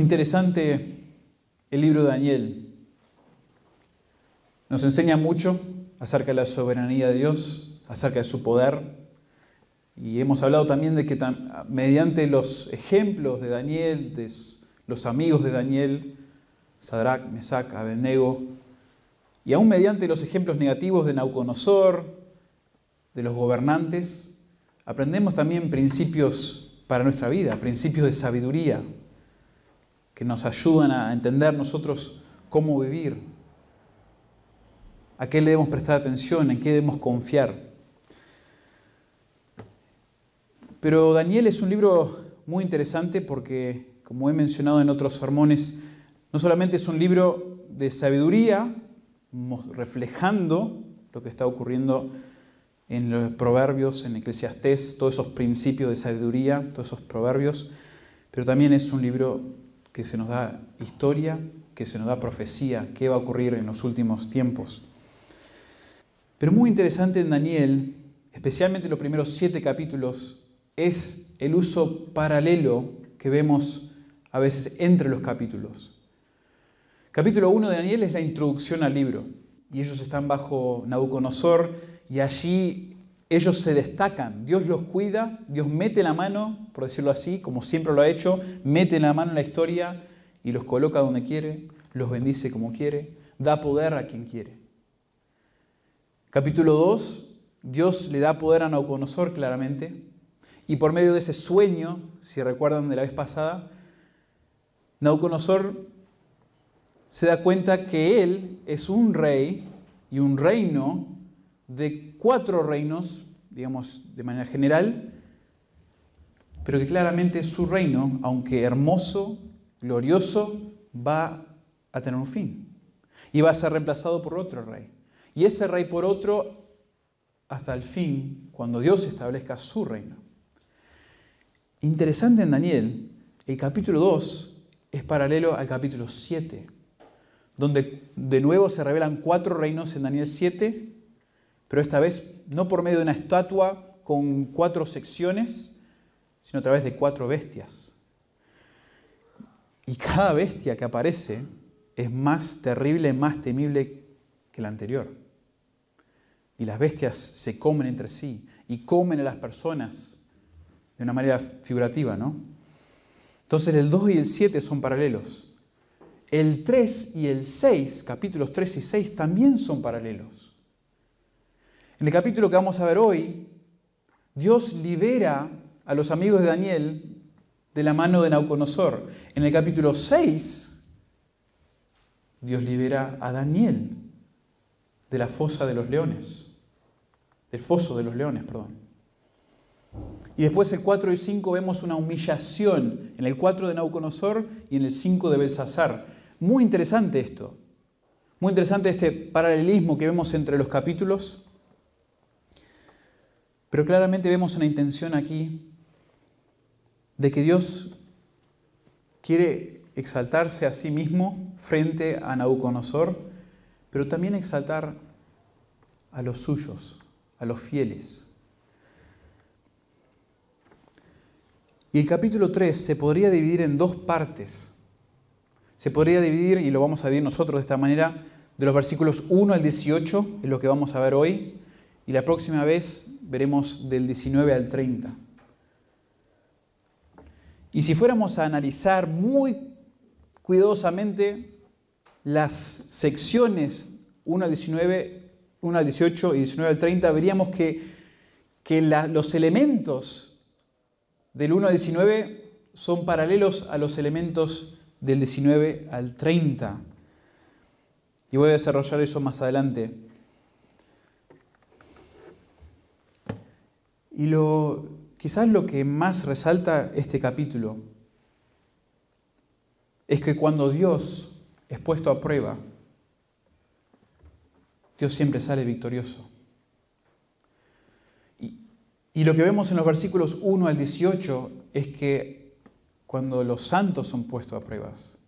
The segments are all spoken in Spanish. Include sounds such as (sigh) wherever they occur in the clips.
Interesante el libro de Daniel. Nos enseña mucho acerca de la soberanía de Dios, acerca de su poder. Y hemos hablado también de que mediante los ejemplos de Daniel, de los amigos de Daniel, Sadrach, Mesach, Abednego, y aún mediante los ejemplos negativos de Nauconosor, de los gobernantes, aprendemos también principios para nuestra vida, principios de sabiduría, que nos ayudan a entender nosotros cómo vivir, a qué le debemos prestar atención, en qué debemos confiar. Pero Daniel es un libro muy interesante porque, como he mencionado en otros sermones, no solamente es un libro de sabiduría, reflejando lo que está ocurriendo en los proverbios, en Eclesiastés, todos esos principios de sabiduría, todos esos proverbios, pero también es un libro que se nos da historia, que se nos da profecía, qué va a ocurrir en los últimos tiempos. Pero muy interesante en Daniel, especialmente en los primeros siete capítulos, es el uso paralelo que vemos a veces entre los capítulos. Capítulo 1 de Daniel es la introducción al libro y ellos están bajo Nabucodonosor y allí ellos se destacan, Dios los cuida, Dios mete la mano, por decirlo así, como siempre lo ha hecho, mete la mano en la historia y los coloca donde quiere, los bendice como quiere, da poder a quien quiere. Capítulo 2, Dios le da poder a Nabucodonosor claramente y por medio de ese sueño, si recuerdan de la vez pasada, Nabucodonosor se da cuenta que él es un rey y un reino de cuatro reinos, digamos de manera general, pero que claramente su reino, aunque hermoso, glorioso, va a tener un fin y va a ser reemplazado por otro rey. Y ese rey por otro hasta el fin, cuando Dios establezca su reino. Interesante en Daniel, el capítulo 2 es paralelo al capítulo 7 donde de nuevo se revelan cuatro reinos en Daniel 7, pero esta vez no por medio de una estatua con cuatro secciones, sino a través de cuatro bestias. Y cada bestia que aparece es más terrible, más temible que la anterior. Y las bestias se comen entre sí y comen a las personas de una manera figurativa, ¿no? Entonces el 2 y el 7 son paralelos. El 3 y el 6, capítulos 3 y 6, también son paralelos. En el capítulo que vamos a ver hoy, Dios libera a los amigos de Daniel de la mano de Nauconosor. En el capítulo 6, Dios libera a Daniel de la fosa de los leones, del foso de los leones, perdón. Y después el 4 y 5 vemos una humillación en el 4 de Nauconosor y en el 5 de Belsasar. Muy interesante esto. Muy interesante este paralelismo que vemos entre los capítulos. Pero claramente vemos una intención aquí de que Dios quiere exaltarse a sí mismo frente a Nabucodonosor, pero también exaltar a los suyos, a los fieles. Y el capítulo 3 se podría dividir en dos partes. Se podría dividir, y lo vamos a ver nosotros de esta manera, de los versículos 1 al 18, es lo que vamos a ver hoy, y la próxima vez veremos del 19 al 30. Y si fuéramos a analizar muy cuidadosamente las secciones 1 al 19, 1 al 18 y 19 al 30, veríamos que, que los elementos del 1 al 19 son paralelos a los elementos del 19 al 30. Y voy a desarrollar eso más adelante. Y lo, quizás lo que más resalta este capítulo es que cuando Dios es puesto a prueba, Dios siempre sale victorioso. Y, lo que vemos en los versículos 1 al 18 es que cuando los santos son puestos a pruebas,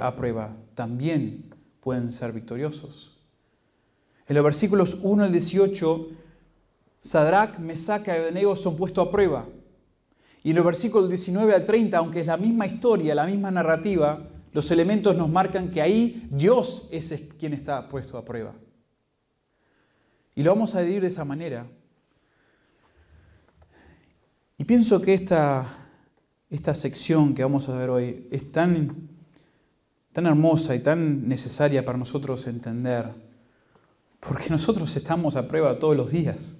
a prueba, también pueden ser victoriosos. En los versículos 1 al 18, Sadrach, Mesach y Abednego son puestos a prueba. Y en los versículos 19 al 30, aunque es la misma historia, la misma narrativa, los elementos nos marcan que ahí Dios es quien está puesto a prueba. Y lo vamos a dividir de esa manera. Y pienso que esta, esta sección que vamos a ver hoy es tan, tan hermosa y tan necesaria para nosotros entender, porque nosotros estamos a prueba todos los días.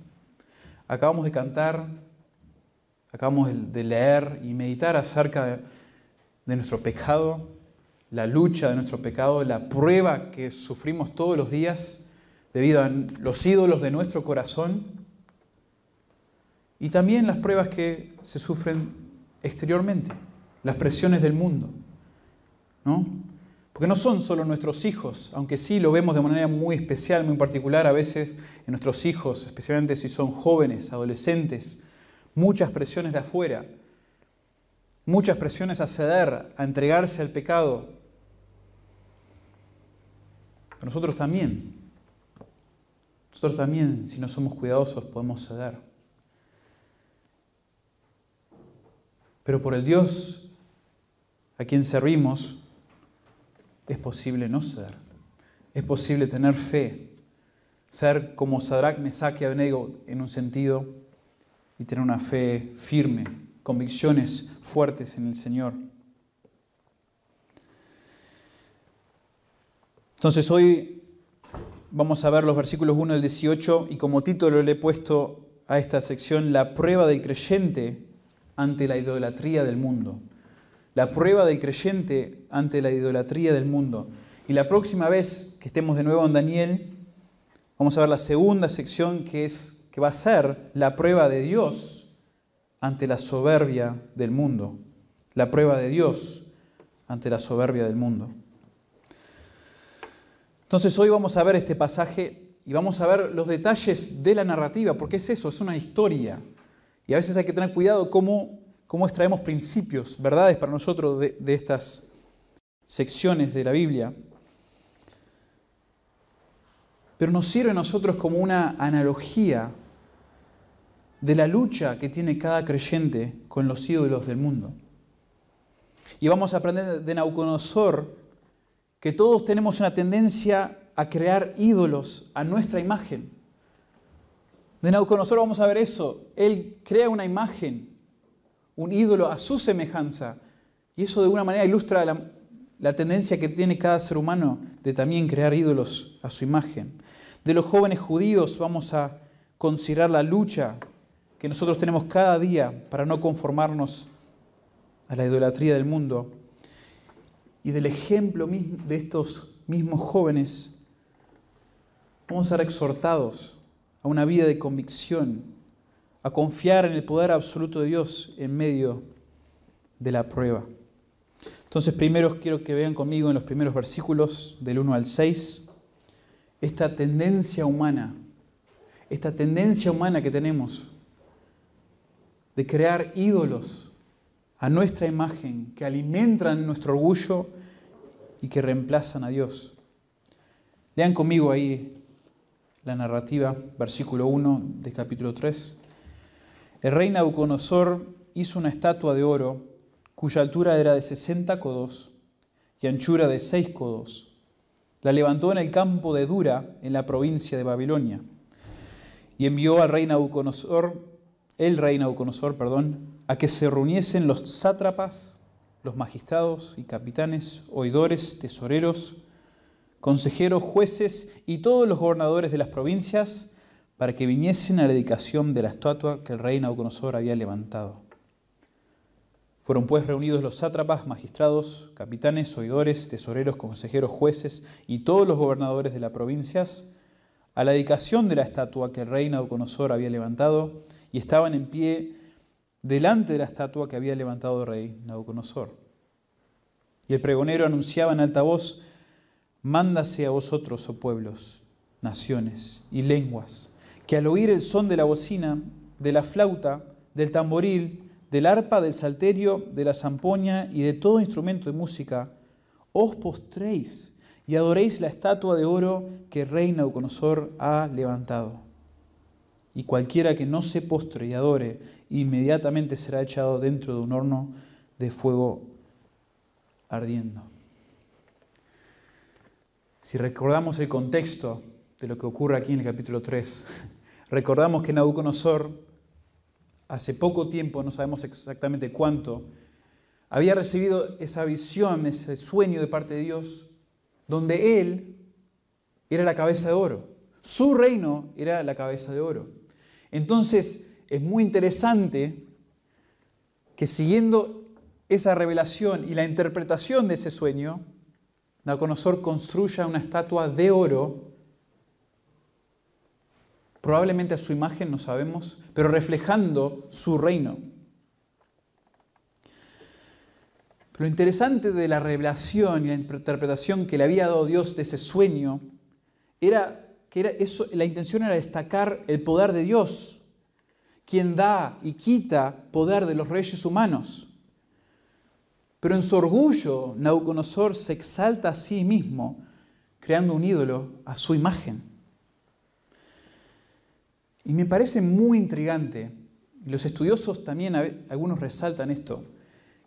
Acabamos de cantar, acabamos de leer y meditar acerca de, nuestro pecado, la lucha de nuestro pecado, la prueba que sufrimos todos los días debido a los ídolos de nuestro corazón y también las pruebas que se sufren exteriormente, las presiones del mundo. ¿no? Porque no son solo nuestros hijos, aunque sí lo vemos de manera muy especial, muy particular a veces en nuestros hijos, especialmente si son jóvenes, adolescentes, muchas presiones de afuera, muchas presiones a ceder, a entregarse al pecado. nosotros también, nosotros también, si no somos cuidadosos, podemos ceder. Pero por el Dios a quien servimos, es posible no ser. Es posible tener fe, ser como Sadrach, Mesach y Abednego en un sentido y tener una fe firme, convicciones fuertes en el Señor. Entonces hoy vamos a ver los versículos 1 al 18 y como título le he puesto a esta sección la prueba del creyente ante la idolatría del mundo. La prueba del creyente ante la idolatría del mundo. Y la próxima vez que estemos de nuevo en Daniel, vamos a ver la segunda sección que, es, que va a ser la prueba de Dios ante la soberbia del mundo. La prueba de Dios ante la soberbia del mundo. Entonces hoy vamos a ver este pasaje y vamos a ver los detalles de la narrativa, porque es eso, es una historia. Y a veces hay que tener cuidado cómo, cómo extraemos principios, verdades para nosotros de, estas secciones de la Biblia. Pero nos sirve a nosotros como una analogía de la lucha que tiene cada creyente con los ídolos del mundo. Y vamos a aprender de Nauconosor que todos tenemos una tendencia a crear ídolos a nuestra imagen. De Nabucodonosor vamos a ver eso. Él crea una imagen, un ídolo a su semejanza. Y eso de alguna manera ilustra la, la tendencia que tiene cada ser humano de también crear ídolos a su imagen. De los jóvenes judíos vamos a considerar la lucha que nosotros tenemos cada día para no conformarnos a la idolatría del mundo. Y del ejemplo de estos mismos jóvenes, vamos a ser exhortados a una vida de convicción, a confiar en el poder absoluto de Dios en medio de la prueba. Entonces, primero quiero que vean conmigo en los primeros versículos del 1 al 6 esta tendencia humana, esta tendencia humana que tenemos de crear ídolos a nuestra imagen que alimentan nuestro orgullo y que reemplazan a Dios. Lean conmigo ahí la narrativa, versículo 1 de capítulo 3. El rey Nabucodonosor hizo una estatua de oro cuya altura era de 60 codos y anchura de 6 codos. La levantó en el campo de Dura, en la provincia de Babilonia, y envió al rey Nabucodonosor, el rey Nabucodonosor, perdón, a que se reuniesen los sátrapas, los magistrados y capitanes, oidores, tesoreros, consejeros, jueces y todos los gobernadores de las provincias para que viniesen a la dedicación de la estatua que el rey Nabucodonosor había levantado. Fueron pues reunidos los sátrapas, magistrados, capitanes, oidores, tesoreros, consejeros, jueces y todos los gobernadores de las provincias a la dedicación de la estatua que el rey Nabucodonosor había levantado y estaban en pie delante de la estatua que había levantado el rey Nabucodonosor. Y el pregonero anunciaba en alta voz, Mándase a vosotros, oh pueblos, naciones y lenguas, que al oír el son de la bocina, de la flauta, del tamboril, del arpa, del salterio, de la zampoña y de todo instrumento de música, os postréis y adoréis la estatua de oro que el rey Nauconosor ha levantado. y cualquiera que no se postre y adore inmediatamente será echado dentro de un horno de fuego ardiendo. Si recordamos el contexto de lo que ocurre aquí en el capítulo 3, recordamos que Nabucodonosor hace poco tiempo, no sabemos exactamente cuánto, había recibido esa visión, ese sueño de parte de Dios, donde él era la cabeza de oro. Su reino era la cabeza de oro. Entonces es muy interesante que siguiendo esa revelación y la interpretación de ese sueño, Nabucodonosor construya una estatua de oro, probablemente a su imagen, no sabemos, pero reflejando su reino. Lo interesante de la revelación y la interpretación que le había dado Dios de ese sueño era que la intención era destacar el poder de Dios, quien da y quita poder de los reyes humanos. Pero en su orgullo, Nabucodonosor se exalta a sí mismo, creando un ídolo a su imagen. Y me parece muy intrigante, los estudiosos también, algunos resaltan esto,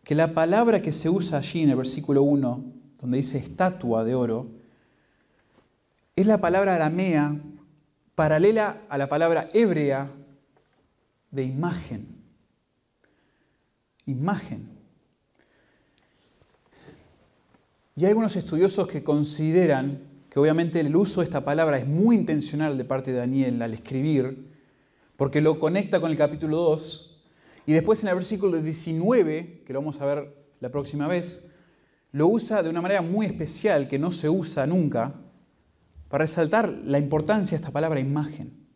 que la palabra que se usa allí en el versículo 1, donde dice estatua de oro, es la palabra aramea paralela a la palabra hebrea de imagen. Imagen. Y hay algunos estudiosos que consideran que obviamente el uso de esta palabra es muy intencional de parte de Daniel al escribir, porque lo conecta con el capítulo 2 y después en el versículo 19, que lo vamos a ver la próxima vez, lo usa de una manera muy especial que no se usa nunca para resaltar la importancia de esta palabra imagen.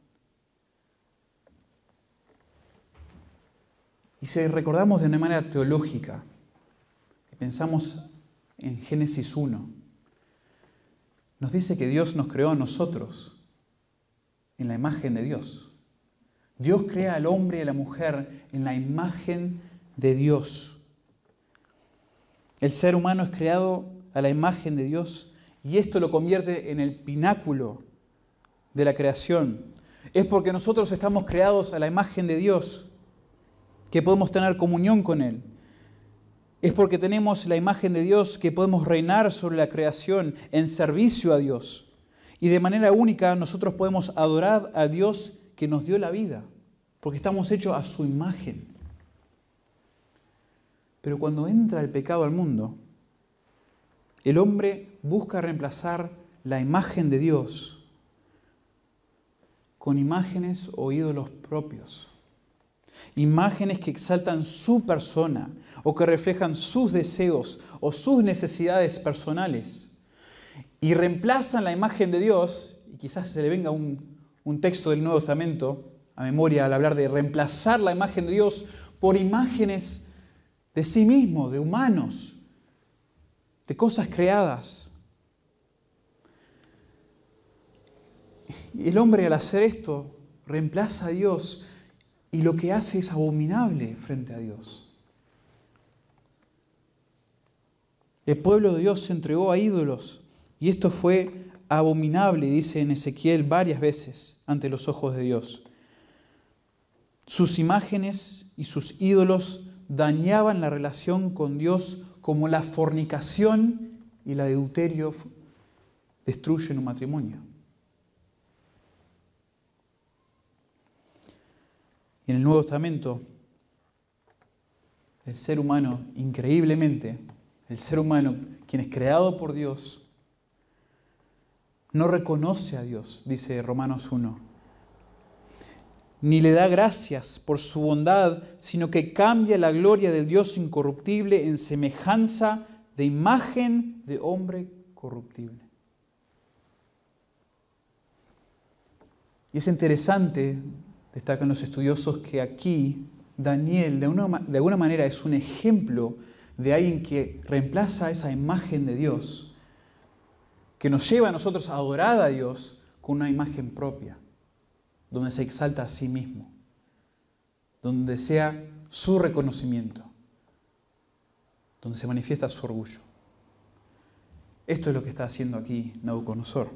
Y si recordamos de una manera teológica, pensamos en Génesis 1, nos dice que Dios nos creó a nosotros en la imagen de Dios. Dios crea al hombre y a la mujer en la imagen de Dios. El ser humano es creado a la imagen de Dios y esto lo convierte en el pináculo de la creación. Es porque nosotros estamos creados a la imagen de Dios que podemos tener comunión con Él. Es porque tenemos la imagen de Dios que podemos reinar sobre la creación en servicio a Dios. Y de manera única nosotros podemos adorar a Dios que nos dio la vida, porque estamos hechos a su imagen. Pero cuando entra el pecado al mundo, el hombre busca reemplazar la imagen de Dios con imágenes o ídolos propios. Imágenes que exaltan su persona o que reflejan sus deseos o sus necesidades personales. Y reemplazan la imagen de Dios, y quizás se le venga un, un texto del Nuevo Testamento a memoria al hablar de reemplazar la imagen de Dios por imágenes de sí mismo, de humanos, de cosas creadas. Y el hombre al hacer esto reemplaza a Dios y lo que hace es abominable frente a Dios. El pueblo de Dios se entregó a ídolos y esto fue abominable, dice en Ezequiel varias veces, ante los ojos de Dios. Sus imágenes y sus ídolos dañaban la relación con Dios como la fornicación y el adulterio destruyen un matrimonio. Y en el Nuevo Testamento, el ser humano, increíblemente, el ser humano, quien es creado por Dios, no reconoce a Dios, dice Romanos 1. Ni le da gracias por su bondad, sino que cambia la gloria del Dios incorruptible en semejanza de imagen de hombre corruptible. Y es interesante, destacan los estudiosos, que aquí Daniel de, de alguna manera es un ejemplo de alguien que reemplaza esa imagen de Dios que nos lleva a nosotros a adorar a Dios con una imagen propia, donde se exalta a sí mismo, donde sea su reconocimiento, donde se manifiesta su orgullo. Esto es lo que está haciendo aquí Nabucodonosor.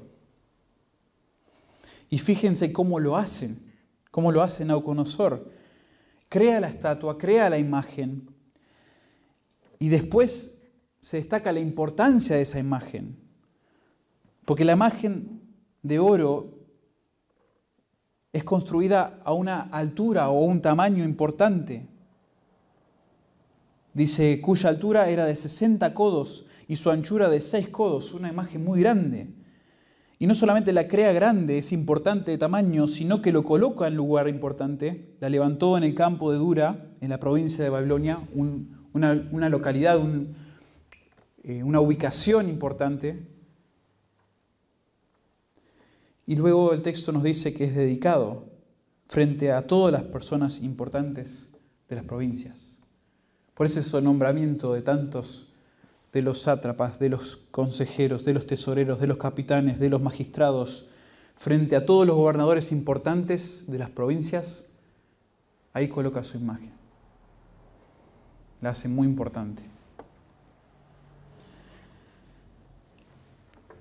Y fíjense cómo lo hacen, ¿Cómo lo hace Nauconosor? Crea la estatua, crea la imagen y después se destaca la importancia de esa imagen. Porque la imagen de oro es construida a una altura o un tamaño importante. Dice, cuya altura era de 60 codos y su anchura de 6 codos, una imagen muy grande. Y no solamente la crea grande, es importante de tamaño, sino que lo coloca en lugar importante. La levantó en el campo de Dura, en la provincia de Babilonia, una, localidad, eh, una ubicación importante. Y luego el texto nos dice que es dedicado frente a todas las personas importantes de las provincias. Por eso es el nombramiento de tantos de los sátrapas, de los consejeros, de los tesoreros, de los capitanes, de los magistrados, frente a todos los gobernadores importantes de las provincias, ahí coloca su imagen. La hace muy importante.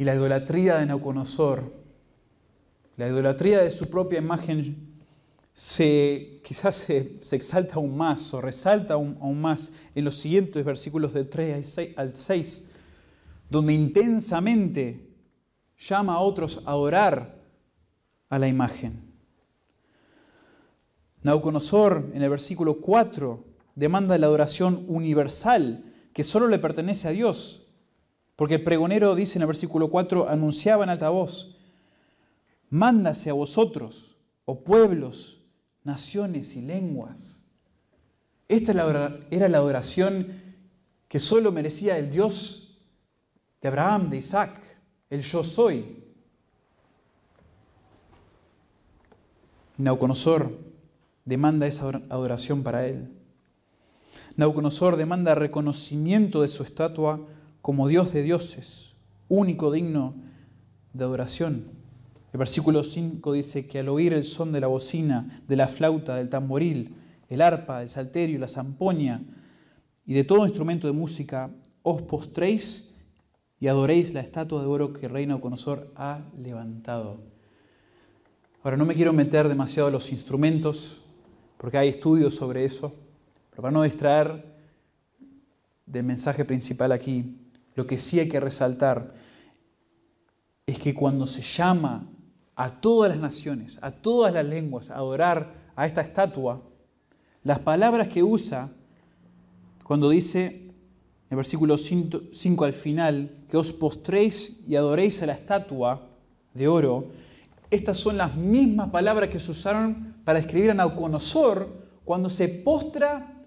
Y la idolatría de Nauconosor, la idolatría de su propia imagen se, quizás se, exalta aún más o resalta aún, más en los siguientes versículos del 3 al 6, donde intensamente llama a otros a orar a la imagen. Nauconosor en el versículo 4 demanda la adoración universal que solo le pertenece a Dios, porque el pregonero dice en el versículo 4, anunciaba en alta voz, mándase a vosotros, oh pueblos, naciones y lenguas. Esta era la adoración que solo merecía el Dios de Abraham, de Isaac, el yo soy. Nauconosor demanda esa adoración para él. Nauconosor demanda reconocimiento de su estatua como Dios de dioses, único digno de adoración. El versículo 5 dice que al oír el son de la bocina, de la flauta, del tamboril, el arpa, el salterio, la zampoña y de todo instrumento de música, os postréis y adoréis la estatua de oro que Reina Oconosor ha levantado. Ahora no me quiero meter demasiado en los instrumentos, porque hay estudios sobre eso, pero para no distraer del mensaje principal aquí, lo que sí hay que resaltar es que cuando se llama a todas las naciones, a todas las lenguas, adorar a esta estatua, las palabras que usa cuando dice en el versículo 5 al final, que os postréis y adoréis a la estatua de oro, estas son las mismas palabras que se usaron para escribir a Nauconosor cuando se postra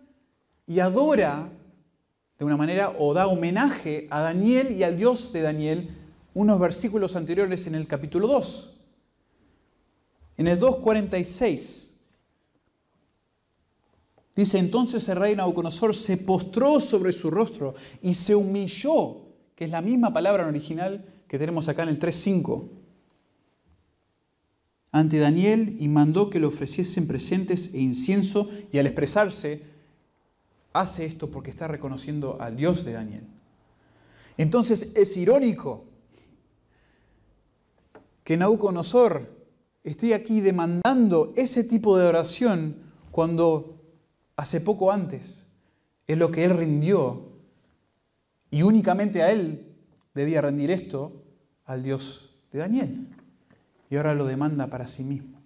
y adora de una manera o da homenaje a Daniel y al Dios de Daniel unos versículos anteriores en el capítulo 2. En el 2.46 dice, entonces el rey Nabucodonosor se postró sobre su rostro y se humilló, que es la misma palabra original que tenemos acá en el 3.5, ante Daniel y mandó que le ofreciesen presentes e incienso y al expresarse, hace esto porque está reconociendo al Dios de Daniel. Entonces es irónico que Nabucodonosor esté aquí demandando ese tipo de oración cuando hace poco antes es lo que él rindió y únicamente a él debía rendir esto al Dios de Daniel. Y ahora lo demanda para sí mismo.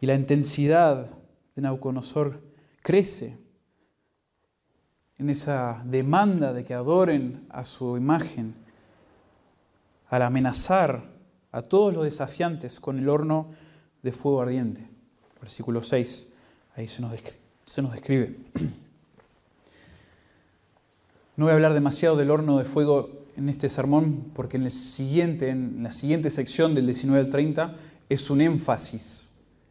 Y la intensidad de Nauconosor crece en esa demanda de que adoren a su imagen al amenazar a todos los desafiantes con el horno de fuego ardiente. Versículo 6, ahí se nos describe. (clears throat) No voy a hablar demasiado del horno de fuego en este sermón porque en, el siguiente, en la siguiente sección del 19 al 30 es un énfasis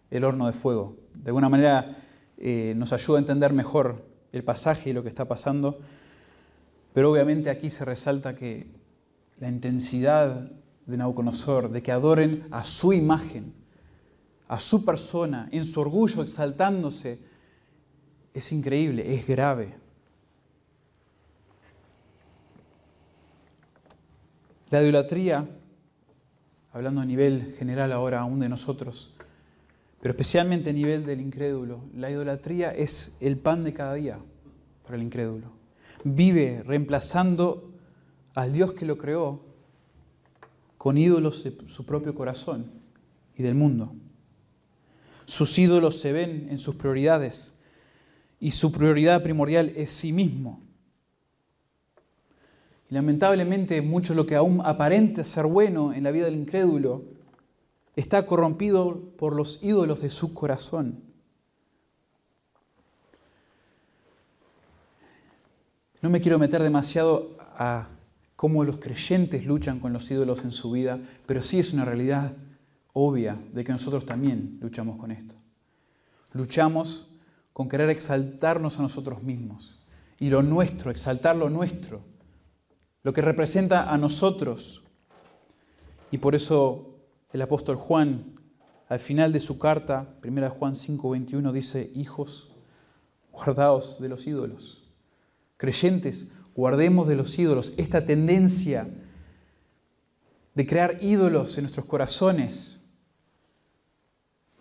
el horno de fuego. De alguna manera eh, nos ayuda a entender mejor el pasaje y lo que está pasando, pero obviamente aquí se resalta que la intensidad de Nauconosor, de que adoren a su imagen, a su persona, en su orgullo, exaltándose, es increíble, es grave. La idolatría hablando a nivel general ahora aún de nosotros, pero especialmente a nivel del incrédulo, la idolatría es el pan de cada día para el incrédulo. Vive reemplazando al Dios que lo creó con ídolos de su propio corazón y del mundo. Sus ídolos se ven en sus prioridades y su prioridad primordial es sí mismo. Y lamentablemente mucho lo que aún aparenta ser bueno en la vida del incrédulo está corrompido por los ídolos de su corazón. No me quiero meter demasiado a cómo los creyentes luchan con los ídolos en su vida, pero sí es una realidad obvia de que nosotros también luchamos con esto. Luchamos con querer exaltarnos a nosotros mismos y lo nuestro, exaltar lo nuestro, lo que representa a nosotros. Y por eso el apóstol Juan, al final de su carta, 1 Juan 5:21, dice, hijos, guardaos de los ídolos. Creyentes, guardemos de los ídolos esta tendencia de crear ídolos en nuestros corazones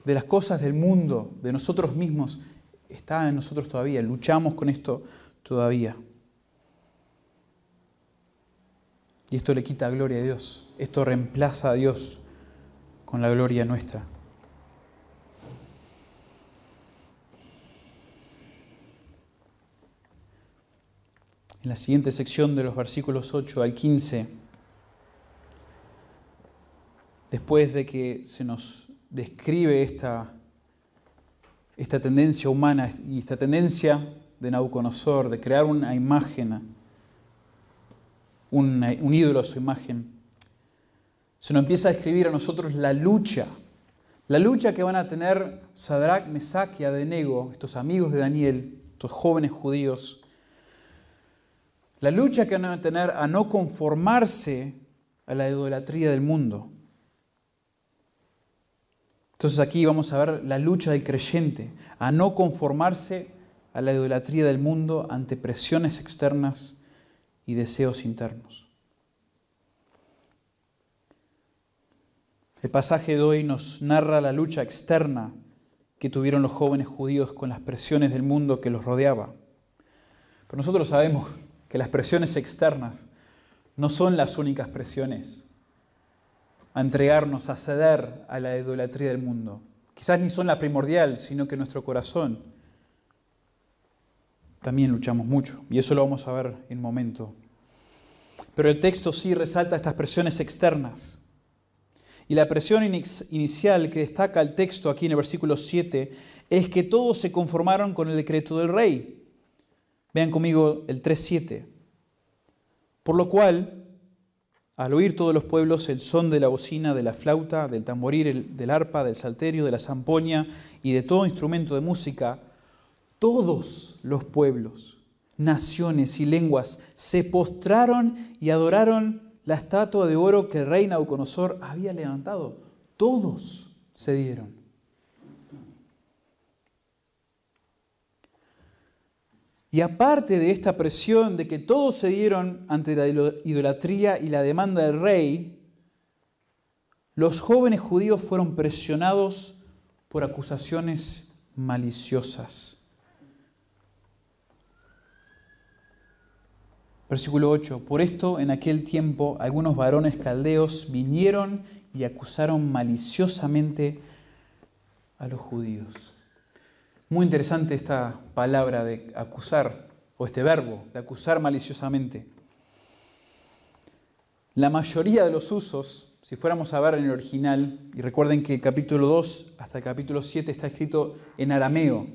de las cosas del mundo, de nosotros mismos, está en nosotros todavía. Luchamos con esto todavía. Y esto le quita gloria a Dios. Esto reemplaza a Dios con la gloria nuestra. En la siguiente sección de los versículos 8 al 15, después de que se nos describe esta, esta tendencia humana y esta tendencia de Nabucodonosor de crear una imagen, un ídolo a su imagen. Se nos empieza a describir a nosotros la lucha, la lucha que van a tener Sadrach, Mesach y Adenego, estos amigos de Daniel, estos jóvenes judíos, la lucha que van a tener a no conformarse a la idolatría del mundo. Entonces aquí vamos a ver la lucha del creyente, a no conformarse a la idolatría del mundo ante presiones externas y deseos internos. El pasaje de hoy nos narra la lucha externa que tuvieron los jóvenes judíos con las presiones del mundo que los rodeaba. Pero nosotros sabemos que las presiones externas no son las únicas presiones a entregarnos, a ceder a la idolatría del mundo. Quizás ni son la primordial, sino que nuestro corazón también luchamos mucho. Y eso lo vamos a ver en un momento. Pero el texto sí resalta estas presiones externas. Y la presión inicial que destaca el texto aquí en el versículo 7 es que todos se conformaron con el decreto del rey. Vean conmigo el 3.7. Por lo cual, al oír todos los pueblos el son de la bocina, de la flauta, del tamboril, del arpa, del salterio, de la zampoña y de todo instrumento de música, todos los pueblos, naciones y lenguas se postraron y adoraron la estatua de oro que el rey Nabucodonosor había levantado. Todos se dieron. Y aparte de esta presión de que todos se dieron ante la idolatría y la demanda del rey, los jóvenes judíos fueron presionados por acusaciones maliciosas. Versículo 8. Por esto en aquel tiempo algunos varones caldeos vinieron y acusaron maliciosamente a los judíos. Muy interesante esta palabra de acusar, o este verbo, de acusar maliciosamente. La mayoría de los usos, si fuéramos a ver en el original, y recuerden que capítulo 2 hasta el capítulo 7 está escrito en arameo,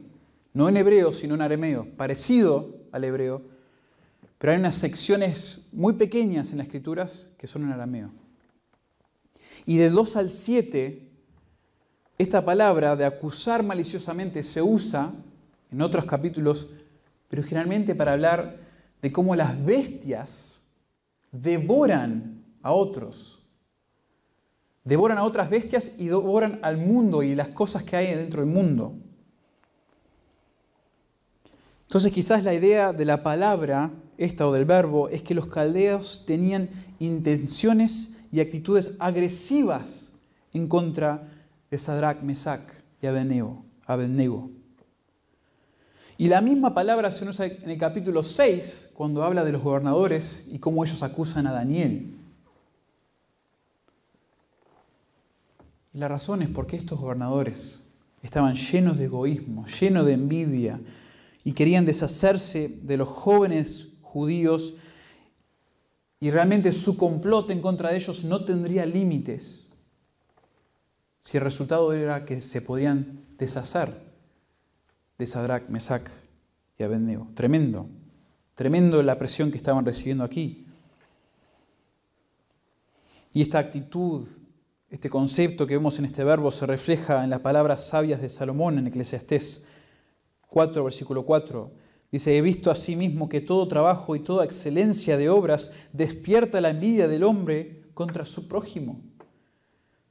no en hebreo, sino en arameo, parecido al hebreo, pero hay unas secciones muy pequeñas en las escrituras que son en arameo. Y de 2 al 7 esta palabra de acusar maliciosamente se usa en otros capítulos, pero generalmente para hablar de cómo las bestias devoran a otros. Devoran a otras bestias y devoran al mundo y las cosas que hay dentro del mundo. Entonces quizás la idea de la palabra, esta o del verbo, es que los caldeos tenían intenciones y actitudes agresivas en contra Sadrach, Mesach y Abednego. Y la misma palabra se usa en el capítulo 6 cuando habla de los gobernadores y cómo ellos acusan a Daniel. Y la razón es porque estos gobernadores estaban llenos de egoísmo, llenos de envidia y querían deshacerse de los jóvenes judíos y realmente su complot en contra de ellos no tendría límites si el resultado era que se podrían deshacer de Sadrach, Mesach y Abednego. Tremendo, tremendo la presión que estaban recibiendo aquí. Y esta actitud este concepto que vemos en este verbo se refleja en las palabras sabias de Salomón en Eclesiastés 4, versículo 4. Dice, he visto asimismo que todo trabajo y toda excelencia de obras despierta la envidia del hombre contra su prójimo.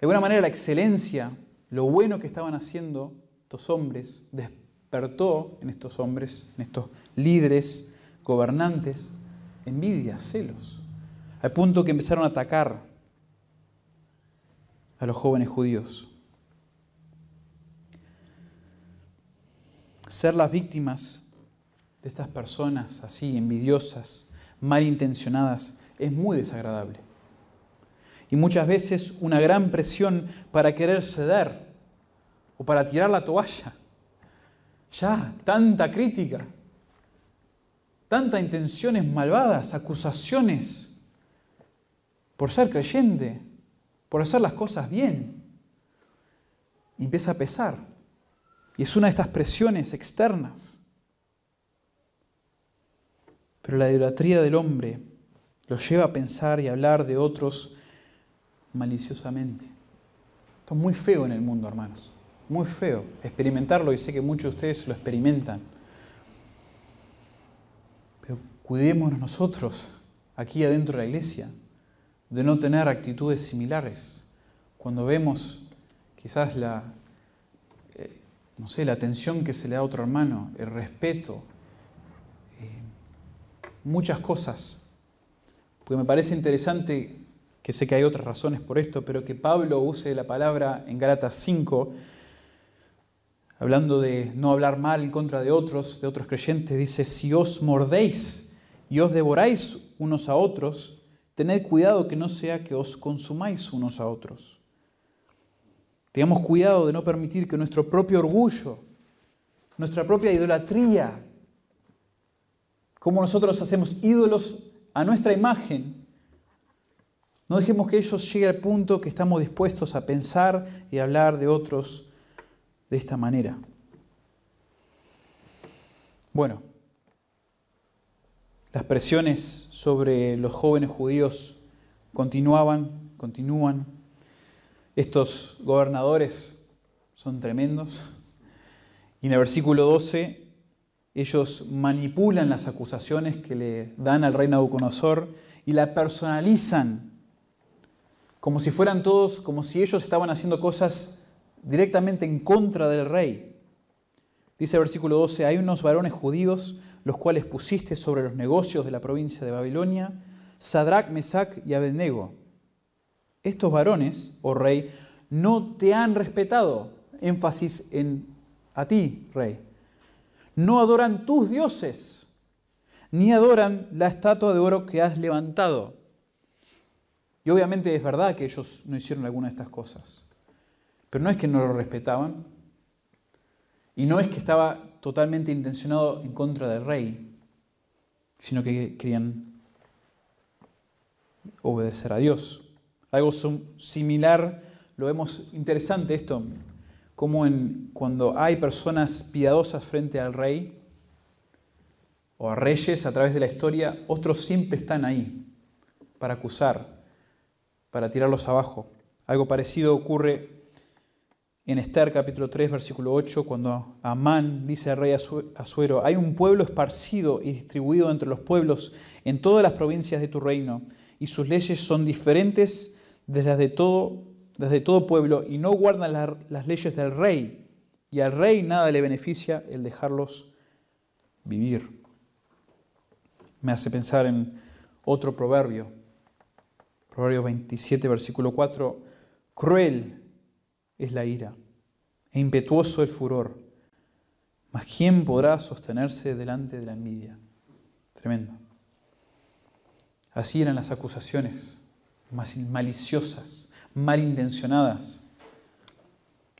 De alguna manera la excelencia, lo bueno que estaban haciendo estos hombres, despertó en estos hombres, en estos líderes, gobernantes, envidia, celos, al punto que empezaron a atacar a los jóvenes judíos. Ser las víctimas de estas personas así, envidiosas, malintencionadas, es muy desagradable. Y muchas veces una gran presión para querer ceder o para tirar la toalla. Ya, tanta crítica, tantas intenciones malvadas, acusaciones por ser creyente, por hacer las cosas bien. empieza a pesar. Y es una de estas presiones externas. Pero la idolatría del hombre lo lleva a pensar y hablar de otros maliciosamente. Esto es muy feo en el mundo, hermanos. Muy feo experimentarlo y sé que muchos de ustedes lo experimentan. Pero cuidémonos nosotros aquí adentro de la iglesia de no tener actitudes similares. Cuando vemos quizás la, eh, no sé, la atención que se le da a otro hermano, el respeto, eh, muchas cosas. Porque me parece interesante, que sé que hay otras razones por esto, pero que Pablo use la palabra en Gálatas 5, hablando de no hablar mal en contra de otros, de otros creyentes, dice, si os mordéis y os devoráis unos a otros, Tened cuidado que no sea que os consumáis unos a otros. Tengamos cuidado de no permitir que nuestro propio orgullo, nuestra propia idolatría, como nosotros hacemos ídolos a nuestra imagen, no dejemos que ellos lleguen al punto que estamos dispuestos a pensar y hablar de otros de esta manera. Bueno, las presiones sobre los jóvenes judíos continuaban, continúan. Estos gobernadores son tremendos. Y en el versículo 12, ellos manipulan las acusaciones que le dan al rey Nabucodonosor y la personalizan como si fueran todos, como si ellos estaban haciendo cosas directamente en contra del rey. Dice el versículo 12, hay unos varones judíos los cuales pusiste sobre los negocios de la provincia de Babilonia, Sadrach, Mesach y Abednego. Estos varones, oh rey, no te han respetado, énfasis en a ti, rey. No adoran tus dioses, ni adoran la estatua de oro que has levantado. Y obviamente es verdad que ellos no hicieron alguna de estas cosas, pero no es que no lo respetaban, y no es que estaba totalmente intencionado en contra del rey, sino que querían obedecer a Dios. Algo similar, lo vemos interesante esto, como en, cuando hay personas piadosas frente al rey o a reyes a través de la historia, otros siempre están ahí para acusar, para tirarlos abajo. Algo parecido ocurre en Esther capítulo 3, versículo 8, cuando Amán dice al rey Asuero, hay un pueblo esparcido y distribuido entre los pueblos en todas las provincias de tu reino, y sus leyes son diferentes desde las de todo pueblo, y no guardan las leyes del rey, y al rey nada le beneficia el dejarlos vivir. Me hace pensar en otro proverbio, Proverbios 27, versículo 4, cruel es la ira e impetuoso el furor, mas ¿quién podrá sostenerse delante de la envidia? Tremendo. Así eran las acusaciones más maliciosas, malintencionadas,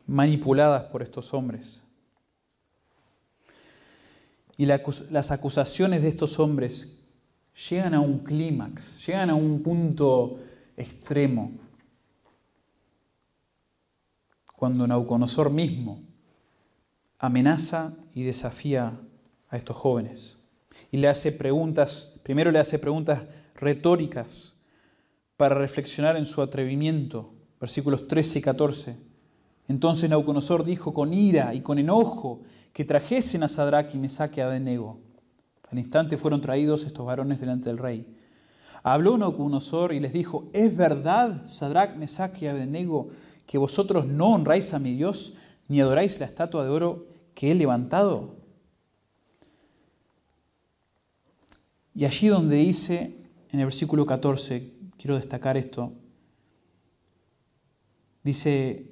manipuladas por estos hombres. Y las acusaciones de estos hombres llegan a un clímax, llegan a un punto extremo. Cuando Nauconosor mismo amenaza y desafía a estos jóvenes. Y le hace preguntas, primero le hace preguntas retóricas para reflexionar en su atrevimiento, versículos 13 y 14. Entonces Nauconosor dijo con ira y con enojo que trajesen a Sadrach y Mesaque a Abednego. Al instante fueron traídos estos varones delante del rey. Habló Nauconosor y les dijo, ¿es verdad, Sadrach, Mesaque y Abednego, que vosotros no honráis a mi Dios ni adoráis la estatua de oro que he levantado? Y allí donde dice, en el versículo 14, quiero destacar esto, dice,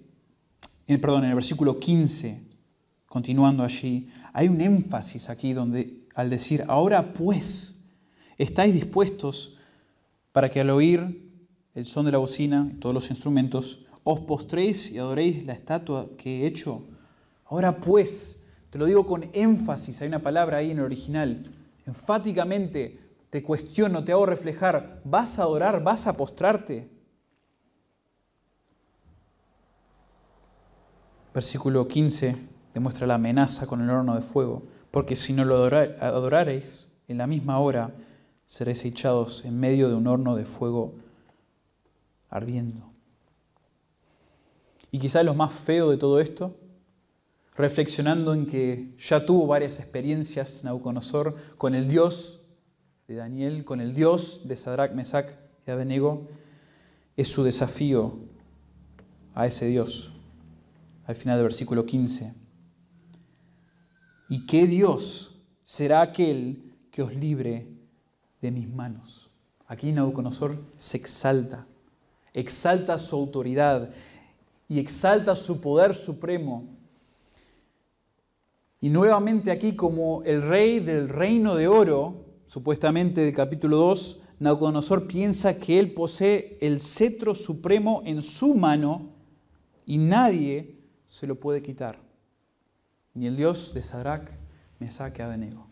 en, perdón, en el versículo 15, continuando allí, hay un énfasis aquí donde al decir, ahora pues, estáis dispuestos para que al oír el son de la bocina y todos los instrumentos, os postréis y adoréis la estatua que he hecho. Ahora pues, te lo digo con énfasis, hay una palabra ahí en el original, enfáticamente te cuestiono, te hago reflejar, ¿vas a adorar, vas a postrarte? Versículo 15 demuestra la amenaza con el horno de fuego, porque si no lo adorareis en la misma hora, seréis echados en medio de un horno de fuego ardiendo. Y quizás lo más feo de todo esto, reflexionando en que ya tuvo varias experiencias Nabucodonosor con el Dios de Daniel, con el Dios de Sadrach, Mesach y Abednego, es su desafío a ese Dios. Al final del versículo 15. ¿Y qué Dios será aquel que os libre de mis manos? Aquí Nabucodonosor se exalta, exalta su autoridad y exalta su poder supremo. Y nuevamente aquí como el rey del reino de oro, supuestamente del capítulo 2, Nabucodonosor piensa que él posee el cetro supremo en su mano y nadie se lo puede quitar ni el Dios de Sadrach, Mesach y Abednego.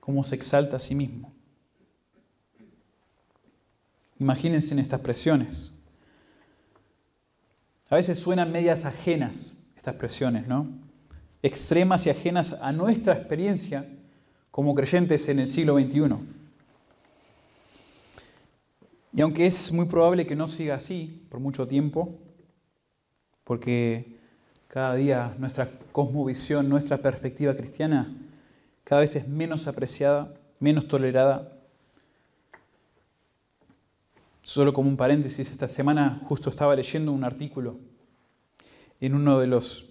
Cómo se exalta a sí mismo. Imagínense en estas presiones. A veces suenan medias ajenas estas presiones, ¿no? Extremas y ajenas a nuestra experiencia como creyentes en el siglo XXI. Y aunque es muy probable que no siga así por mucho tiempo, porque cada día nuestra cosmovisión, nuestra perspectiva cristiana cada vez es menos apreciada, menos tolerada. Solo como un paréntesis, esta semana justo estaba leyendo un artículo en uno de los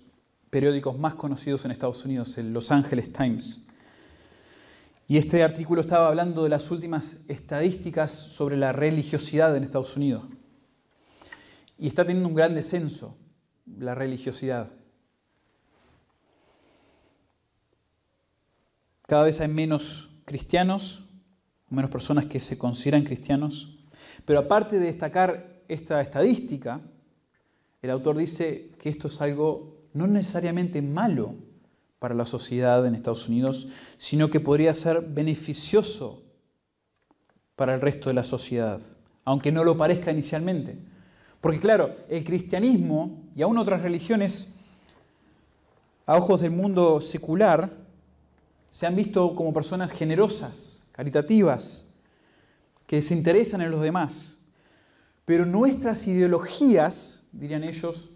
periódicos más conocidos en Estados Unidos, el Los Angeles Times. Y este artículo estaba hablando de las últimas estadísticas sobre la religiosidad en Estados Unidos. Y está teniendo un gran descenso la religiosidad. Cada vez hay menos cristianos, menos personas que se consideran cristianos. Pero aparte de destacar esta estadística, el autor dice que esto es algo no necesariamente malo para la sociedad en Estados Unidos, sino que podría ser beneficioso para el resto de la sociedad, aunque no lo parezca inicialmente. Porque claro, el cristianismo y aún otras religiones, a ojos del mundo secular, se han visto como personas generosas, caritativas, que se interesan en los demás. Pero nuestras ideologías, dirían ellos,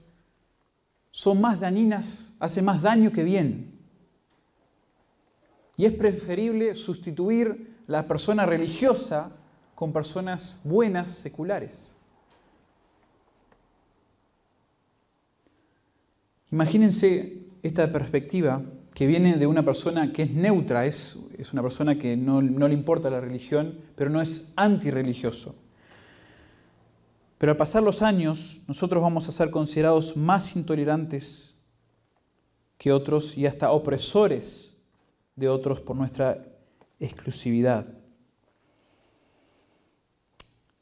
son más dañinas, hacen más daño que bien. Y es preferible sustituir la persona religiosa con personas buenas, seculares. Imagínense esta perspectiva que viene de una persona que es neutra, es, es una persona que no, no le importa la religión, pero no es antirreligioso. Pero al pasar los años, nosotros vamos a ser considerados más intolerantes que otros y hasta opresores de otros por nuestra exclusividad.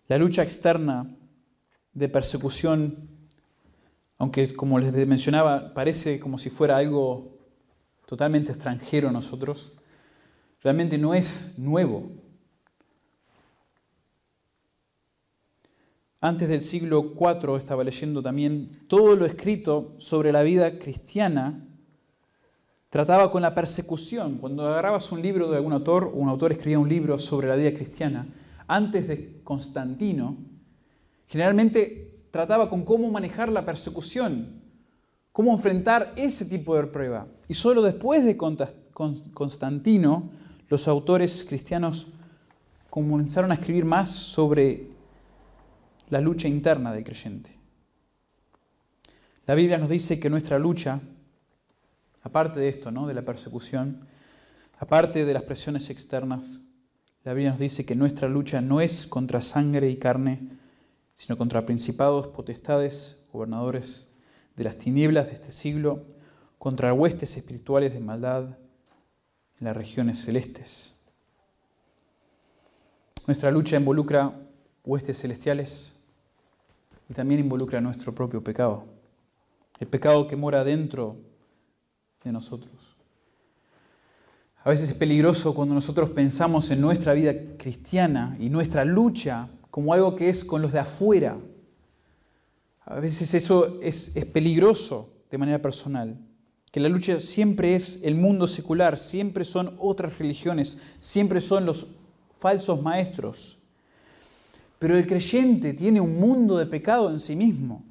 La lucha externa de persecución, aunque como les mencionaba, parece como si fuera algo totalmente extranjero a nosotros, realmente no es nuevo. Antes del siglo IV estaba leyendo también todo lo escrito sobre la vida cristiana trataba con la persecución. Cuando agarrabas un libro de algún autor, un autor escribía un libro sobre la vida cristiana, antes de Constantino, generalmente trataba con cómo manejar la persecución, cómo enfrentar ese tipo de prueba. Y solo después de Constantino, los autores cristianos comenzaron a escribir más sobre la lucha interna del creyente. La Biblia nos dice que nuestra lucha Aparte de esto, ¿no? de la persecución, aparte de las presiones externas, la Biblia nos dice que nuestra lucha no es contra sangre y carne, sino contra principados, potestades, gobernadores de las tinieblas de este siglo, contra huestes espirituales de maldad en las regiones celestes. Nuestra lucha involucra huestes celestiales y también involucra nuestro propio pecado. El pecado que mora dentro de nosotros. A veces es peligroso cuando nosotros pensamos en nuestra vida cristiana y nuestra lucha como algo que es con los de afuera. A veces eso es, peligroso de manera personal, que la lucha siempre es el mundo secular, siempre son otras religiones, siempre son los falsos maestros. Pero el creyente tiene un mundo de pecado en sí mismo,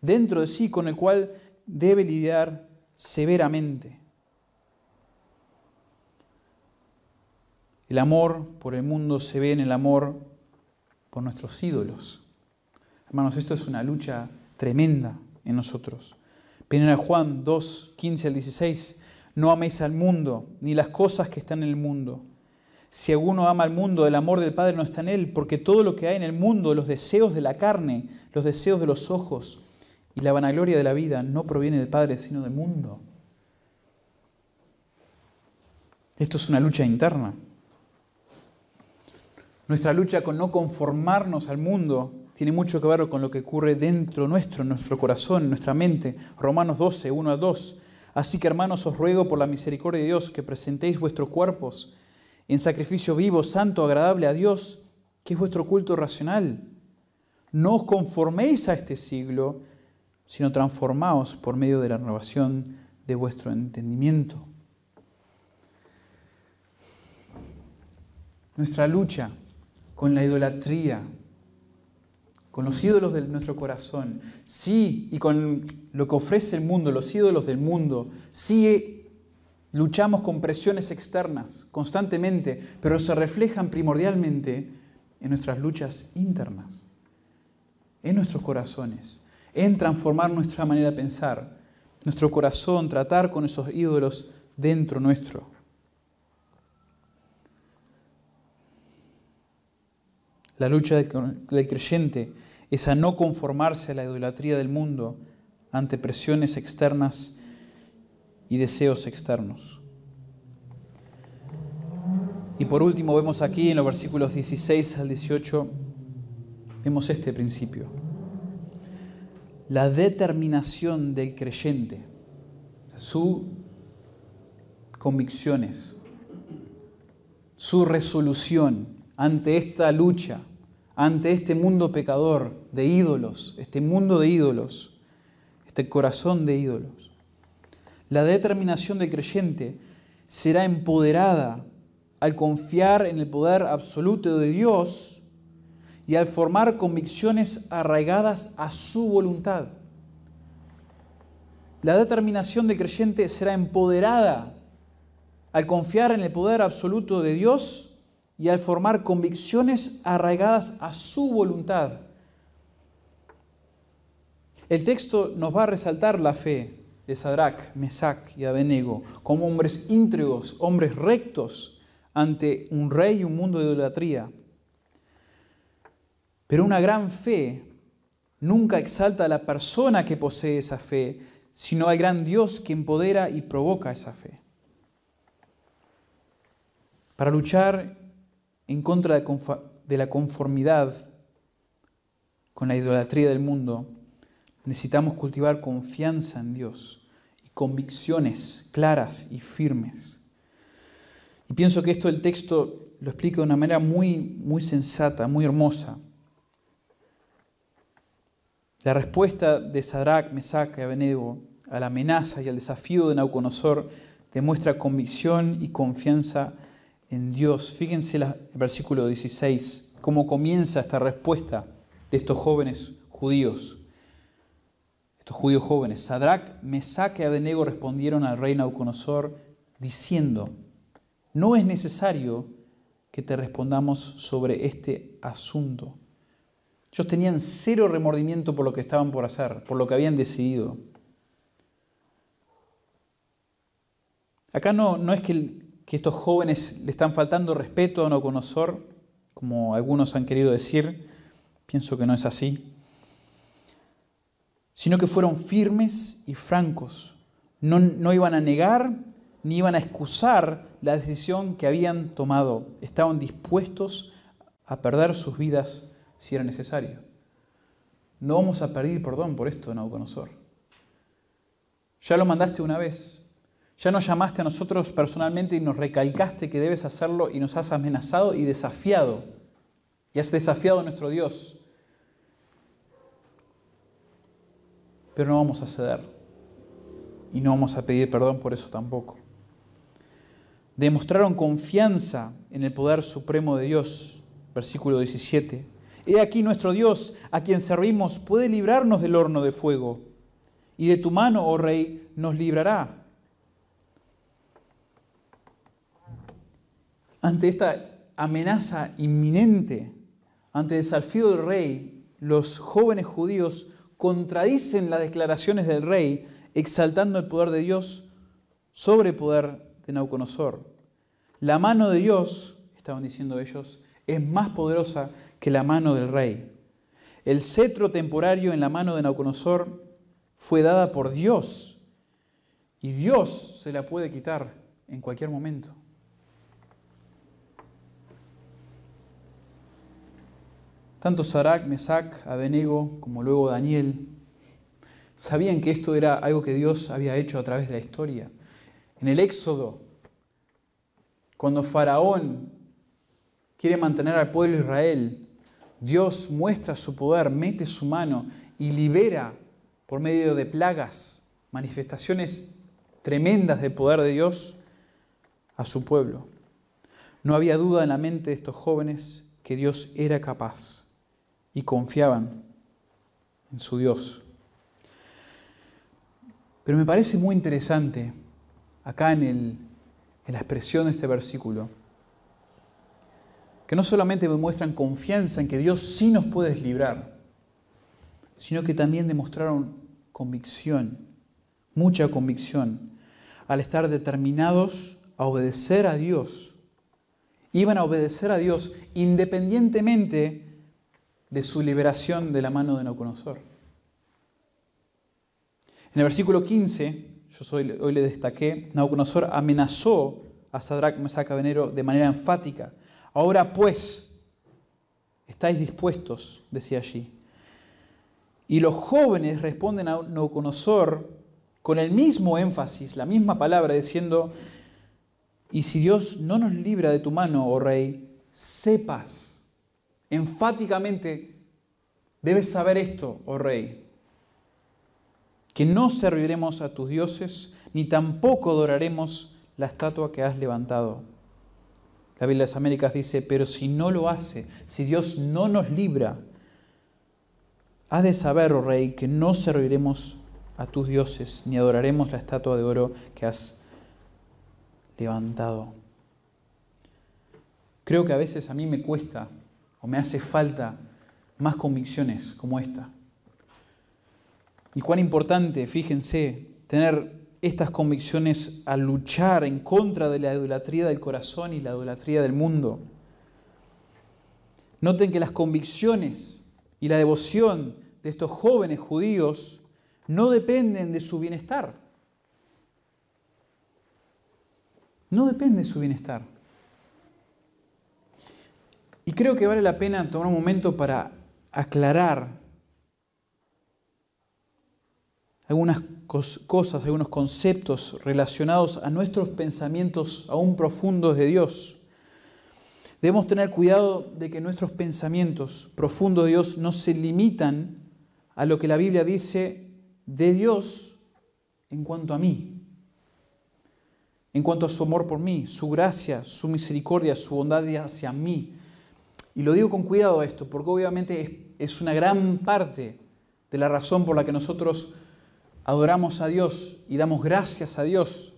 dentro de sí, con el cual debe lidiar severamente. El amor por el mundo se ve en el amor por nuestros ídolos. Hermanos, esto es una lucha tremenda en nosotros. Primera Juan 2, 15 al 16. No améis al mundo, ni las cosas que están en el mundo. Si alguno ama al mundo, el amor del Padre no está en él, porque todo lo que hay en el mundo, los deseos de la carne, los deseos de los ojos, y la vanagloria de la vida no proviene del Padre, sino del mundo. Esto es una lucha interna. Nuestra lucha con no conformarnos al mundo tiene mucho que ver con lo que ocurre dentro nuestro, en nuestro corazón, en nuestra mente. Romanos 12, 1 a 2. Así que hermanos, os ruego por la misericordia de Dios que presentéis vuestros cuerpos en sacrificio vivo, santo, agradable a Dios, que es vuestro culto racional. No os conforméis a este siglo, sino transformaos por medio de la renovación de vuestro entendimiento. Nuestra lucha con la idolatría, con los ídolos de nuestro corazón, sí, y con lo que ofrece el mundo, los ídolos del mundo, sí luchamos con presiones externas constantemente, pero se reflejan primordialmente en nuestras luchas internas, en nuestros corazones en transformar nuestra manera de pensar, nuestro corazón, tratar con esos ídolos dentro nuestro. La lucha del creyente es a no conformarse a la idolatría del mundo ante presiones externas y deseos externos. Y por último vemos aquí en los versículos 16 al 18, vemos este principio la determinación del creyente, sus convicciones, su resolución ante esta lucha, ante este mundo pecador de ídolos, este mundo de ídolos, este corazón de ídolos. La determinación del creyente será empoderada al confiar en el poder absoluto de Dios y al formar convicciones arraigadas a su voluntad. La determinación del creyente será empoderada al confiar en el poder absoluto de Dios y al formar convicciones arraigadas a su voluntad. El texto nos va a resaltar la fe de Sadrach, Mesach y Abednego como hombres íntegros, hombres rectos ante un rey y un mundo de idolatría. Pero una gran fe nunca exalta a la persona que posee esa fe, sino al gran Dios que empodera y provoca esa fe. Para luchar en contra de la conformidad con la idolatría del mundo, necesitamos cultivar confianza en Dios y convicciones claras y firmes. Y pienso que esto el texto lo explica de una manera muy, muy sensata, muy hermosa. La respuesta de Sadrach, Mesach y Abednego a la amenaza y al desafío de Nauconosor demuestra convicción y confianza en Dios. Fíjense el versículo 16, cómo comienza esta respuesta de estos jóvenes judíos. Estos judíos jóvenes, Sadrach, Mesach y Abednego respondieron al rey Nauconosor diciendo, no es necesario que te respondamos sobre este asunto. Ellos tenían cero remordimiento por lo que estaban por hacer, por lo que habían decidido. Acá no, no es que, que estos jóvenes le están faltando respeto a no conocer, como algunos han querido decir, pienso que no es así, sino que fueron firmes y francos. No, no iban a negar ni iban a excusar la decisión que habían tomado. Estaban dispuestos a perder sus vidas si era necesario. No vamos a pedir perdón por esto, Nauconosor. Ya lo mandaste una vez. Ya nos llamaste a nosotros personalmente y nos recalcaste que debes hacerlo y nos has amenazado y desafiado. Y has desafiado a nuestro Dios. Pero no vamos a ceder. Y no vamos a pedir perdón por eso tampoco demostraron confianza en el poder supremo de Dios. Versículo 17. He aquí nuestro Dios, a quien servimos, puede librarnos del horno de fuego, y de tu mano, oh rey, nos librará. Ante esta amenaza inminente, ante el desafío del rey, los jóvenes judíos contradicen las declaraciones del rey, exaltando el poder de Dios sobre el poder de Nauconosor. La mano de Dios, estaban diciendo ellos, es más poderosa que la mano del rey. El cetro temporario en la mano de Nauconosor fue dada por Dios y Dios se la puede quitar en cualquier momento. Tanto Sarak, Mesac, Abenego como luego Daniel sabían que esto era algo que Dios había hecho a través de la historia. En el Éxodo, cuando Faraón quiere mantener al pueblo de Israel, Dios muestra su poder, mete su mano y libera por medio de plagas, manifestaciones tremendas de poder de Dios a su pueblo. No había duda en la mente de estos jóvenes que Dios era capaz y confiaban en su Dios. Pero me parece muy interesante acá en, el, en la expresión de este versículo, que no solamente demuestran confianza en que Dios sí nos puede librar, sino que también demostraron convicción, mucha convicción, al estar determinados a obedecer a Dios. Iban a obedecer a Dios independientemente de su liberación de la mano de no conocer. En el versículo 15 yo hoy le destaqué, Nabucodonosor amenazó a Sadrach, Mesach de manera enfática. Ahora pues, estáis dispuestos, decía allí. Y los jóvenes responden a Nabucodonosor con el mismo énfasis, la misma palabra, diciendo, y si Dios no nos libra de tu mano, oh rey, sepas, enfáticamente, debes saber esto, oh rey, que no serviremos a tus dioses, ni tampoco adoraremos la estatua que has levantado. La Biblia de las Américas dice, pero si no lo hace, si Dios no nos libra, has de saber, oh rey, que no serviremos a tus dioses, ni adoraremos la estatua de oro que has levantado. Creo que a veces a mí me cuesta o me hace falta más convicciones como esta. Y cuán importante, fíjense, tener estas convicciones al luchar en contra de la idolatría del corazón y la idolatría del mundo. Noten que las convicciones y la devoción de estos jóvenes judíos no dependen de su bienestar. No depende de su bienestar. Y creo que vale la pena tomar un momento para aclarar algunas cosas, algunos conceptos relacionados a nuestros pensamientos aún profundos de Dios. Debemos tener cuidado de que nuestros pensamientos profundos de Dios no se limitan a lo que la Biblia dice de Dios en cuanto a mí, en cuanto a su amor por mí, su gracia, su misericordia, su bondad hacia mí. Y lo digo con cuidado esto, porque obviamente es una gran parte de la razón por la que nosotros adoramos a Dios y damos gracias a Dios.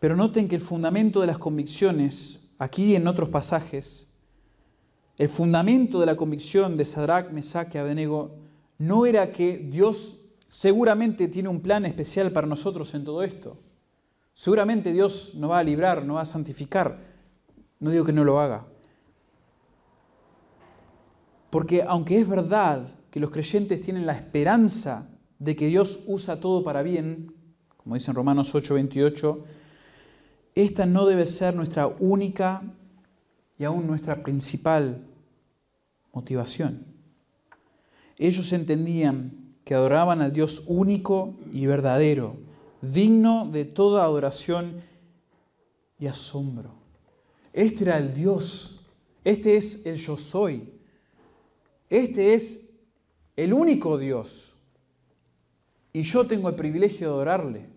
Pero noten que el fundamento de las convicciones, aquí en otros pasajes, el fundamento de la convicción de Sadrach, Mesach y Abednego no era que Dios seguramente tiene un plan especial para nosotros en todo esto. Seguramente Dios nos va a librar, nos va a santificar. No digo que no lo haga. Porque aunque es verdad que los creyentes tienen la esperanza de que Dios usa todo para bien, como dice en Romanos 8:28, esta no debe ser nuestra única y aún nuestra principal motivación. Ellos entendían que adoraban al Dios único y verdadero, digno de toda adoración y asombro. Este era el Dios, este es el yo soy, este es el único Dios. Y yo tengo el privilegio de adorarle.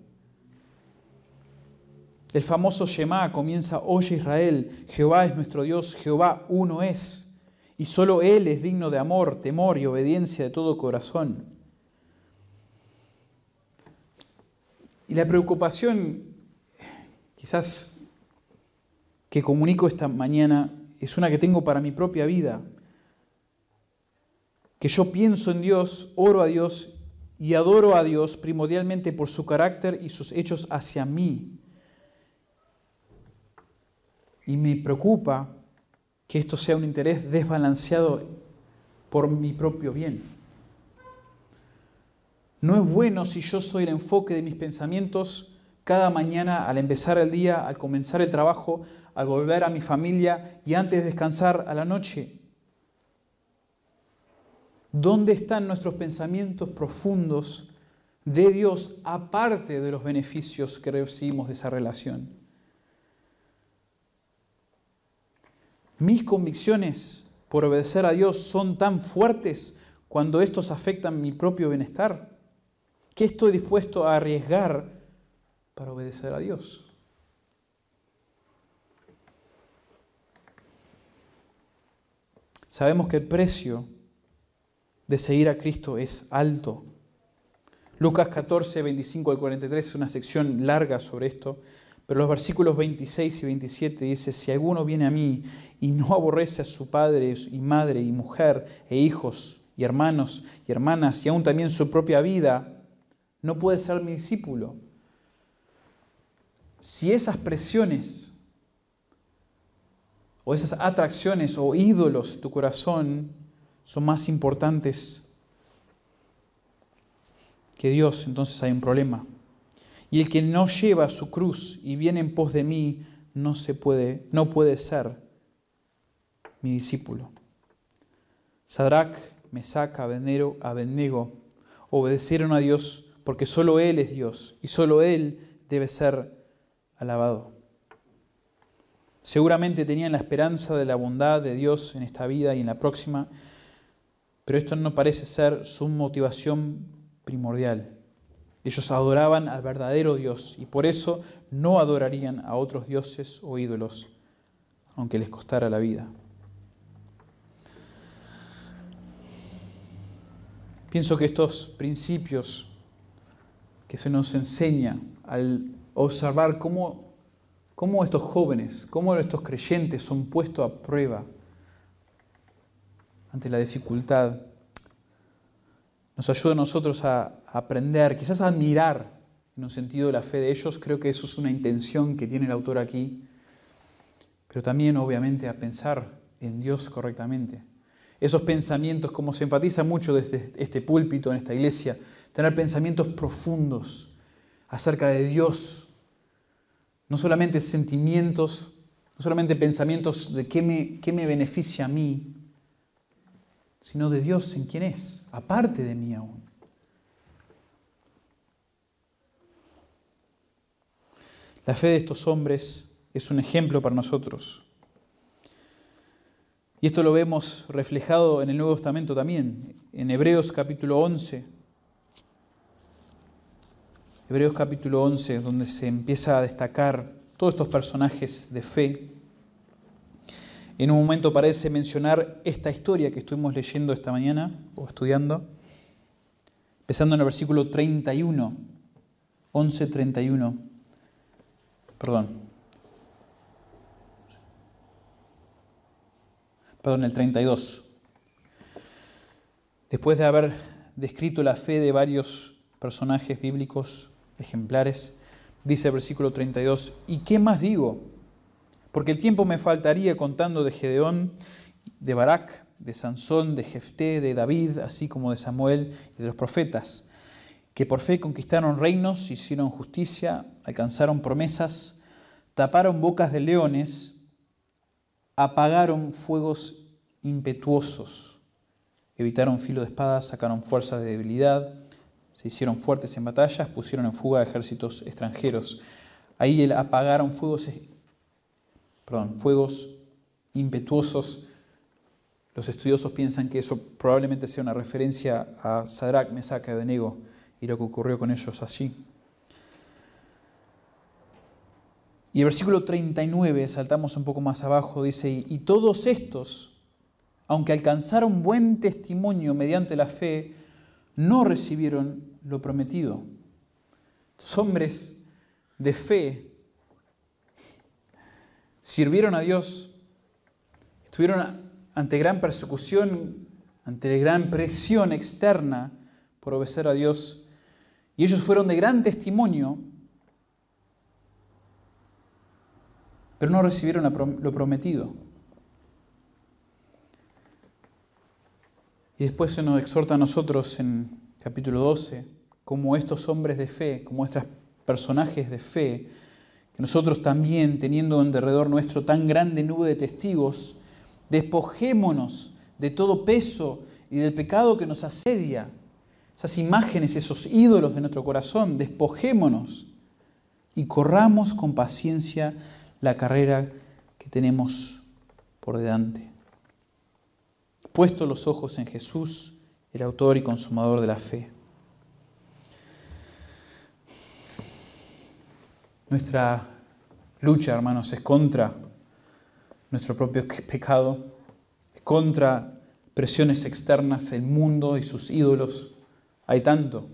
El famoso Shema comienza, oye Israel, Jehová es nuestro Dios, Jehová uno es, y solo Él es digno de amor, temor y obediencia de todo corazón. Y la preocupación, quizás que comunico esta mañana, es una que tengo para mi propia vida que yo pienso en Dios, oro a Dios y adoro a Dios primordialmente por su carácter y sus hechos hacia mí. Y me preocupa que esto sea un interés desbalanceado por mi propio bien. No es bueno si yo soy el enfoque de mis pensamientos cada mañana al empezar el día, al comenzar el trabajo, al volver a mi familia y antes de descansar a la noche. ¿Dónde están nuestros pensamientos profundos de Dios aparte de los beneficios que recibimos de esa relación? Mis convicciones por obedecer a Dios son tan fuertes cuando estos afectan mi propio bienestar. ¿Qué estoy dispuesto a arriesgar para obedecer a Dios? Sabemos que el precio de seguir a Cristo es alto. Lucas 14, 25 al 43 es una sección larga sobre esto, pero los versículos 26 y 27 dice, si alguno viene a mí y no aborrece a su padre y madre y mujer e hijos y hermanos y hermanas y aún también su propia vida, no puede ser mi discípulo. Si esas presiones o esas atracciones o ídolos de tu corazón son más importantes que Dios, entonces hay un problema. Y el que no lleva su cruz y viene en pos de mí, no se puede, no puede ser mi discípulo. Sadrach, Abednego, Abednego obedecieron a Dios porque solo Él es Dios y solo Él debe ser alabado. Seguramente tenían la esperanza de la bondad de Dios en esta vida y en la próxima, pero esto no parece ser su motivación primordial. Ellos adoraban al verdadero Dios y por eso no adorarían a otros dioses o ídolos, aunque les costara la vida. Pienso que estos principios que se nos enseña al observar cómo, cómo estos jóvenes, cómo estos creyentes son puestos a prueba, ante la dificultad. Nos ayuda a nosotros a aprender, quizás a admirar en un sentido de la fe de ellos. Creo que eso es una intención que tiene el autor aquí. pero también obviamente a pensar en Dios correctamente. Esos pensamientos, como se enfatiza mucho desde este púlpito en esta iglesia, tener pensamientos profundos acerca de Dios, no solamente sentimientos, no solamente pensamientos de qué me, qué me beneficia a mí, sino de Dios en quién es, aparte de mí aún. La fe de estos hombres es un ejemplo para nosotros. Y esto lo vemos reflejado en el Nuevo Testamento también, en Hebreos capítulo 11. Hebreos capítulo 11, donde se empieza a destacar todos estos personajes de fe. En un momento parece mencionar esta historia que estuvimos leyendo esta mañana o estudiando, empezando en el versículo 31, 11, 31. Perdón, perdón, el 32. Después de haber descrito la fe de varios personajes bíblicos ejemplares, dice el versículo 32, ¿y qué más digo? Porque el tiempo me faltaría contando de Gedeón, de Barak, de Sansón, de Jefté, de David, así como de Samuel y de los profetas, que por fe conquistaron reinos, hicieron justicia, alcanzaron promesas, taparon bocas de leones, apagaron fuegos impetuosos, evitaron filo de espada, sacaron fuerza de debilidad, se hicieron fuertes en batallas, pusieron en fuga ejércitos extranjeros. Ahí apagaron fuegos, perdón, fuegos impetuosos. Los estudiosos piensan que eso probablemente sea una referencia a Sadrach, Mesach y Abednego y lo que ocurrió con ellos allí. Y el versículo 39, saltamos un poco más abajo, dice, y todos estos, aunque alcanzaron buen testimonio mediante la fe, no recibieron lo prometido. Estos hombres de fe sirvieron a Dios, estuvieron ante gran persecución, ante gran presión externa por obedecer a Dios, y ellos fueron de gran testimonio, pero no recibieron lo prometido. Y después se nos exhorta a nosotros en capítulo 12, como estos hombres de fe, como estos personajes de fe, que nosotros también, teniendo en derredor nuestro tan grande nube de testigos, despojémonos de todo peso y del pecado que nos asedia, esas imágenes, esos ídolos de nuestro corazón, despojémonos y corramos con paciencia la carrera que tenemos por delante. Puesto los ojos en Jesús, el autor y consumador de la fe. Nuestra lucha, hermanos, es contra nuestro propio pecado, es contra presiones externas, el mundo y sus ídolos. Hay tanto.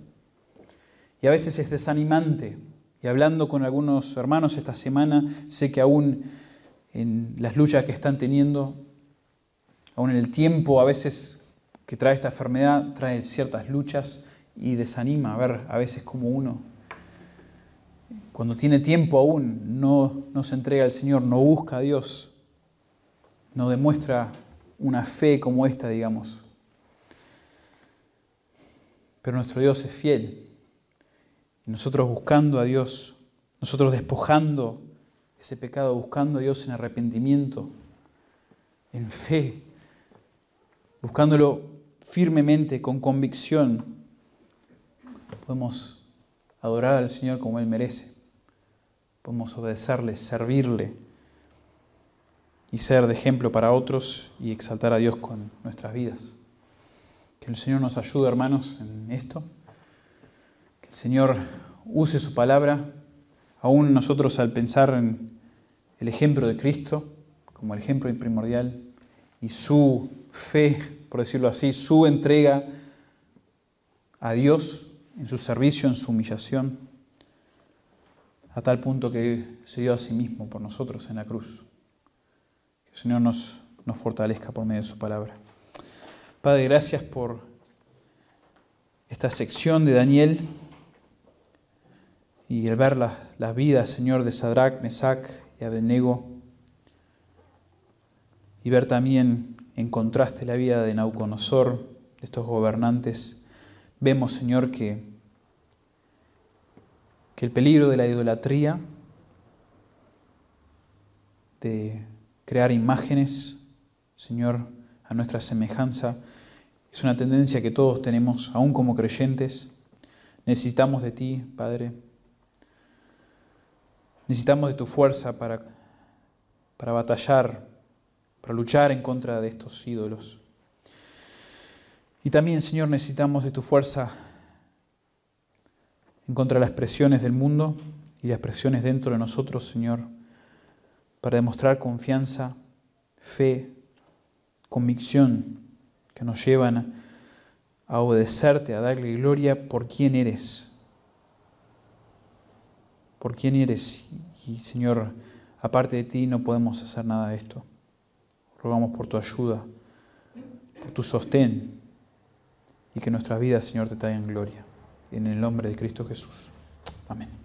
Y a veces es desanimante y hablando con algunos hermanos esta semana, sé que aún en las luchas que están teniendo, aún en el tiempo a veces que trae esta enfermedad, trae ciertas luchas y desanima a ver a veces como uno, cuando tiene tiempo aún, no, no se entrega al Señor, no busca a Dios, no demuestra una fe como esta, digamos. Pero nuestro Dios es fiel nosotros buscando a Dios, nosotros despojando ese pecado, buscando a Dios en arrepentimiento, en fe, buscándolo firmemente, con convicción, podemos adorar al Señor como Él merece. Podemos obedecerle, servirle y ser de ejemplo para otros y exaltar a Dios con nuestras vidas. Que el Señor nos ayude, hermanos, en esto. Que el Señor use su palabra, aún nosotros al pensar en el ejemplo de Cristo como el ejemplo primordial y su fe, por decirlo así, su entrega a Dios en su servicio, en su humillación, a tal punto que se dio a sí mismo por nosotros en la cruz. Que el Señor nos, fortalezca por medio de su palabra. Padre, gracias por esta sección de Daniel y el ver las, vidas, Señor, de Sadrach, Mesach y Abednego, y ver también en contraste la vida de Nauconosor, de estos gobernantes, vemos, Señor, que, que el peligro de la idolatría, de crear imágenes, Señor, a nuestra semejanza, es una tendencia que todos tenemos, aún como creyentes. Necesitamos de ti, Padre. Necesitamos de tu fuerza para, para batallar, para luchar en contra de estos ídolos. Y también, Señor, necesitamos de tu fuerza en contra de las presiones del mundo y las presiones dentro de nosotros, Señor, para demostrar confianza, fe, convicción que nos llevan a obedecerte, a darle gloria por quién eres. Por quién eres. Y Señor, aparte de ti no podemos hacer nada de esto. Rogamos por tu ayuda, por tu sostén y que nuestras vidas, Señor, te traigan gloria. En el nombre de Cristo Jesús. Amén.